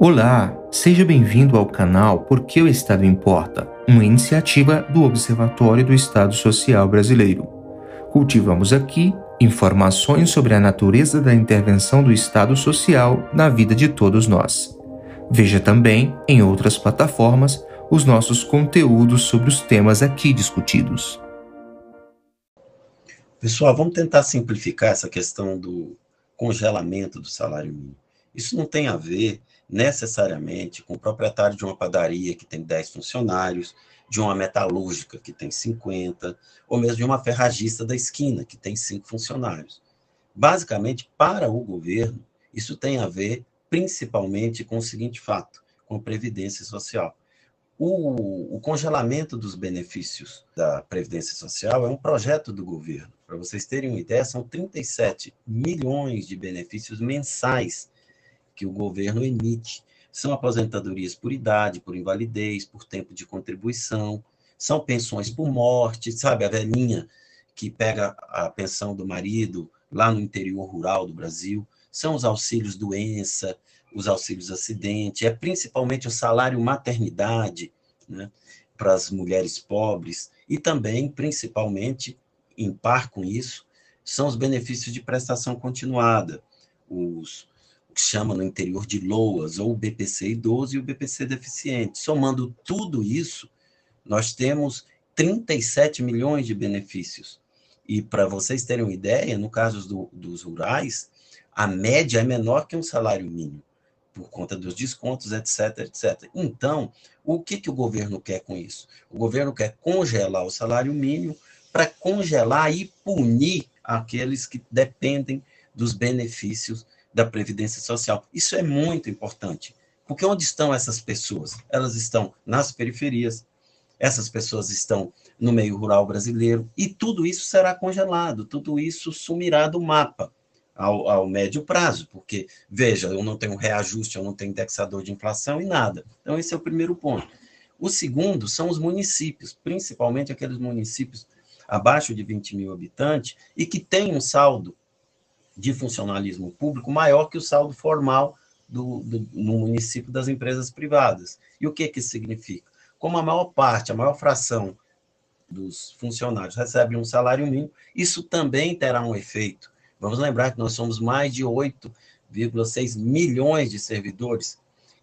Olá, seja bem-vindo ao canal Porque o Estado Importa, uma iniciativa do Observatório do Estado Social Brasileiro. Cultivamos aqui informações sobre a natureza da intervenção do Estado Social na vida de todos nós. Veja também, em outras plataformas, os nossos conteúdos sobre os temas aqui discutidos. Pessoal, vamos tentar simplificar essa questão do congelamento do salário mínimo. Isso não tem a ver necessariamente com o proprietário de uma padaria que tem 10 funcionários, de uma metalúrgica que tem 50, ou mesmo de uma ferragista da esquina que tem 5 funcionários. Basicamente, para o governo, isso tem a ver principalmente com o seguinte fato, com a previdência social. O, o, congelamento dos benefícios da Previdência Social é um projeto do governo. Para vocês terem uma ideia, são 37 milhões de benefícios mensais que o governo emite. São aposentadorias por idade, por invalidez, por tempo de contribuição, são pensões por morte, sabe? A velhinha que pega a pensão do marido lá no interior rural do Brasil, são os auxílios doença, os auxílios acidente, é principalmente o salário maternidade, né, para as mulheres pobres, e também, principalmente, em par com isso, são os benefícios de prestação continuada, os, que chama no interior de LOAS, ou BPC idoso e o BPC deficiente. Somando tudo isso, nós temos 37 milhões de benefícios. E para vocês terem uma ideia, no caso do, dos rurais, a média é menor que um salário mínimo por conta dos descontos, etc, etc. Então, o que, que o governo quer com isso? O governo quer congelar o salário mínimo para congelar e punir aqueles que dependem dos benefícios da Previdência Social. Isso é muito importante, porque onde estão essas pessoas? Elas estão nas periferias, essas pessoas estão no meio rural brasileiro, e tudo isso será congelado, tudo isso sumirá do mapa ao, ao, médio prazo, porque, veja, eu não tenho reajuste, eu não tenho indexador de inflação e nada. Então, esse é o primeiro ponto. O segundo são os municípios, principalmente aqueles municípios abaixo de 20 mil habitantes e que têm um saldo de funcionalismo público maior que o saldo formal do, do, no município das empresas privadas. E o que, que isso significa? Como a maior parte, a maior fração dos funcionários recebe um salário mínimo, isso também terá um efeito Vamos lembrar que nós somos mais de 8,6 milhões de servidores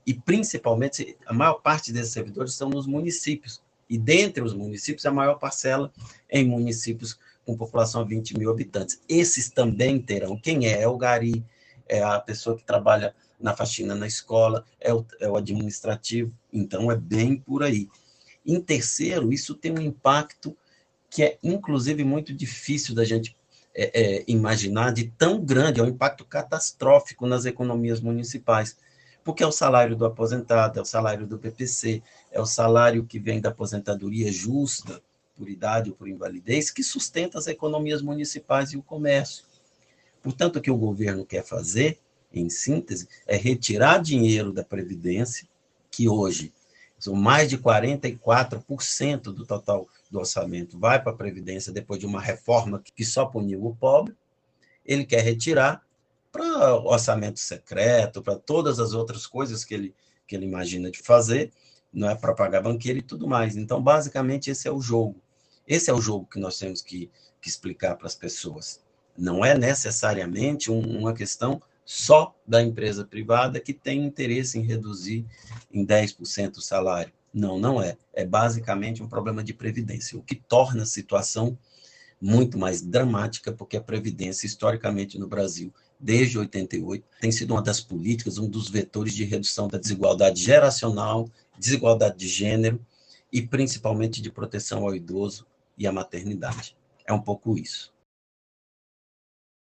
e, principalmente, a maior parte desses servidores estão nos municípios. E dentre os municípios, a maior parcela em municípios com população de 20 mil habitantes. Esses também terão. Quem é? É o gari, é a pessoa que trabalha na faxina na escola, é o, é o administrativo. Então, é bem por aí. Em terceiro, isso tem um impacto que é, inclusive, muito difícil da gente é, é, imaginar de tão grande, é um impacto catastrófico nas economias municipais, porque é o salário do aposentado, é o salário do PPC, é o salário que vem da aposentadoria justa, por idade ou por invalidez, que sustenta as economias municipais e o comércio. Portanto, o que o governo quer fazer, em síntese, é retirar dinheiro da Previdência, que hoje são mais de 44% do total do orçamento vai para a Previdência depois de uma reforma que só puniu o pobre, ele quer retirar para orçamento secreto, para todas as outras coisas que ele, que ele imagina de fazer, não é para pagar banqueiro e tudo mais. Então, basicamente, esse é o jogo. Esse é o jogo que nós temos que, que explicar para as pessoas. Não é necessariamente um, uma questão só da empresa privada que tem interesse em reduzir em 10% o salário. Não, não é. É basicamente um problema de previdência, o que torna a situação muito mais dramática, porque a previdência, historicamente no Brasil, desde 88, tem sido uma das políticas, um dos vetores de redução da desigualdade geracional, desigualdade de gênero e principalmente de proteção ao idoso e à maternidade. É um pouco isso.